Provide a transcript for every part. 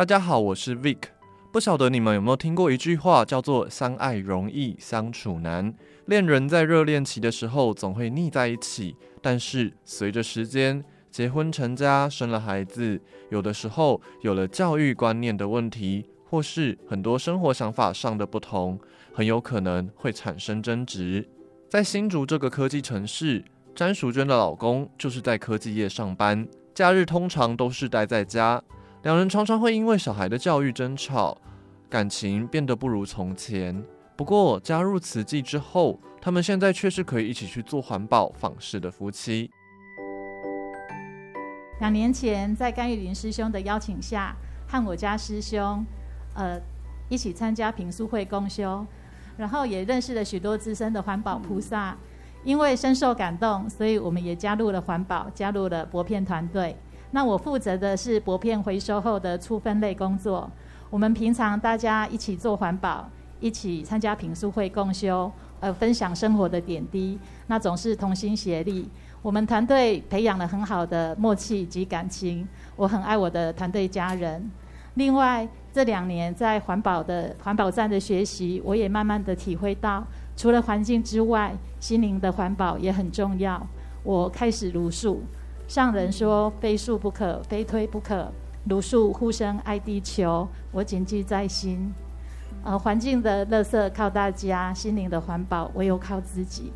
大家好，我是 Vic。不晓得你们有没有听过一句话，叫做“相爱容易相处难”。恋人在热恋期的时候总会腻在一起，但是随着时间，结婚成家，生了孩子，有的时候有了教育观念的问题，或是很多生活想法上的不同，很有可能会产生争执。在新竹这个科技城市，詹淑娟的老公就是在科技业上班，假日通常都是待在家。两人常常会因为小孩的教育争吵，感情变得不如从前。不过加入慈济之后，他们现在却是可以一起去做环保访视的夫妻。两年前，在甘玉林师兄的邀请下，和我家师兄，呃，一起参加品书会共修，然后也认识了许多资深的环保菩萨。因为深受感动，所以我们也加入了环保，加入了薄片团队。那我负责的是薄片回收后的粗分类工作。我们平常大家一起做环保，一起参加品书会共修，呃，分享生活的点滴，那总是同心协力。我们团队培养了很好的默契及感情。我很爱我的团队家人。另外，这两年在环保的环保站的学习，我也慢慢的体会到，除了环境之外，心灵的环保也很重要。我开始茹素。上人说：“非树不可，非推不可。如树护生爱地球，我谨记在心。呃，环境的垃圾靠大家，心灵的环保唯有靠自己。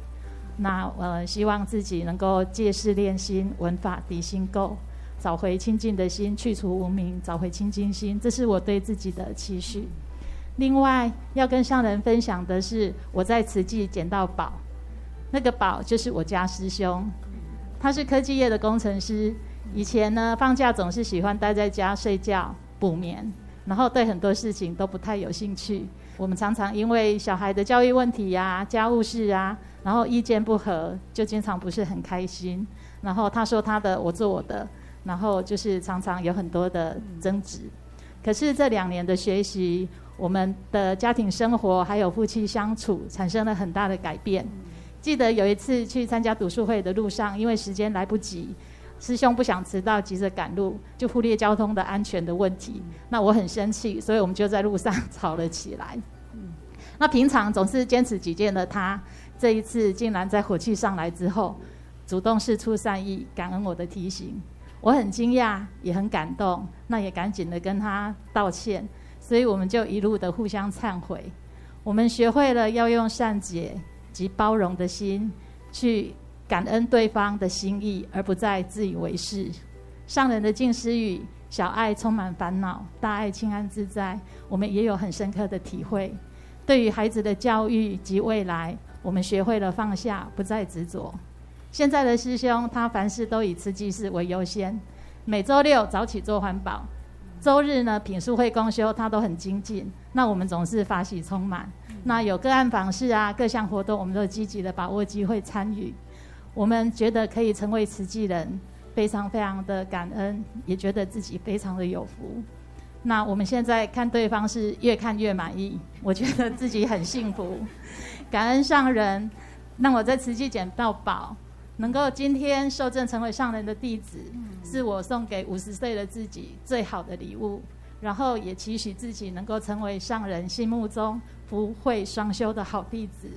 那呃，希望自己能够借事练心，闻法涤心垢，找回清净的心，去除无明，找回清净心。这是我对自己的期许。另外，要跟上人分享的是，我在慈济捡到宝，那个宝就是我家师兄。”他是科技业的工程师，以前呢，放假总是喜欢待在家睡觉补眠，然后对很多事情都不太有兴趣。我们常常因为小孩的教育问题呀、啊、家务事啊，然后意见不合，就经常不是很开心。然后他说他的，我做我的，然后就是常常有很多的争执。可是这两年的学习，我们的家庭生活还有夫妻相处产生了很大的改变。记得有一次去参加读书会的路上，因为时间来不及，师兄不想迟到，急着赶路，就忽略交通的安全的问题。那我很生气，所以我们就在路上吵了起来。那平常总是坚持己见的他，这一次竟然在火气上来之后，主动示出善意，感恩我的提醒。我很惊讶，也很感动，那也赶紧的跟他道歉。所以我们就一路的互相忏悔。我们学会了要用善解。及包容的心，去感恩对方的心意，而不再自以为是。上人的静思语：小爱充满烦恼，大爱轻安自在。我们也有很深刻的体会。对于孩子的教育及未来，我们学会了放下，不再执着。现在的师兄，他凡事都以慈济事为优先。每周六早起做环保，周日呢品书会公休，他都很精进。那我们总是法喜充满。那有个案访视啊，各项活动，我们都积极的把握机会参与。我们觉得可以成为慈济人，非常非常的感恩，也觉得自己非常的有福。那我们现在看对方是越看越满意，我觉得自己很幸福。感恩上人，让我在慈济捡到宝，能够今天受证成为上人的弟子，是我送给五十岁的自己最好的礼物。然后也期许自己能够成为上人心目中福慧双修的好弟子。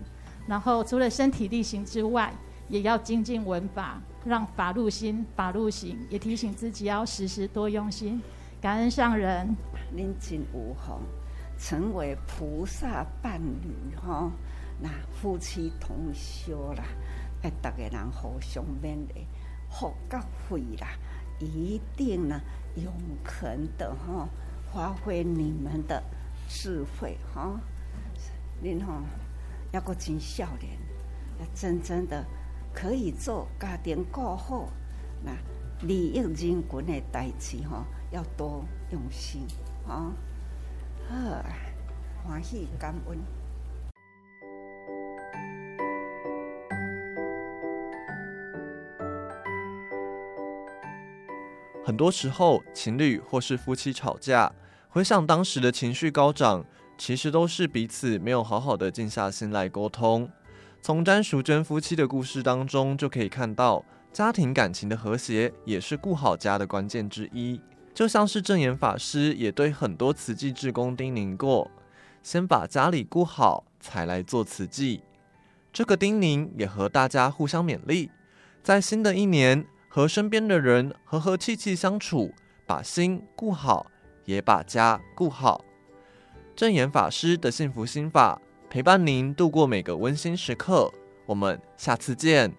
然后除了身体力行之外，也要精进文法，让法入心，法入行。也提醒自己要时时多用心，感恩上人。您真有福，成为菩萨伴侣哈，那夫妻同修啦，哎，大家人互相勉励，福到慧啦，一定呢永恒的哈。发挥你们的智慧哈，您哈要个真笑脸，要真正的可以做家庭过后，那利益人群的代志哈，要多用心啊！好，欢喜感恩。很多时候，情侣或是夫妻吵架，回想当时的情绪高涨，其实都是彼此没有好好的静下心来沟通。从詹淑娟夫妻的故事当中就可以看到，家庭感情的和谐也是顾好家的关键之一。就像是证严法师也对很多慈济志工叮咛过：先把家里顾好，才来做慈济。这个叮咛也和大家互相勉励，在新的一年和身边的人和和气气相处，把心顾好，也把家顾好。正言法师的幸福心法陪伴您度过每个温馨时刻。我们下次见。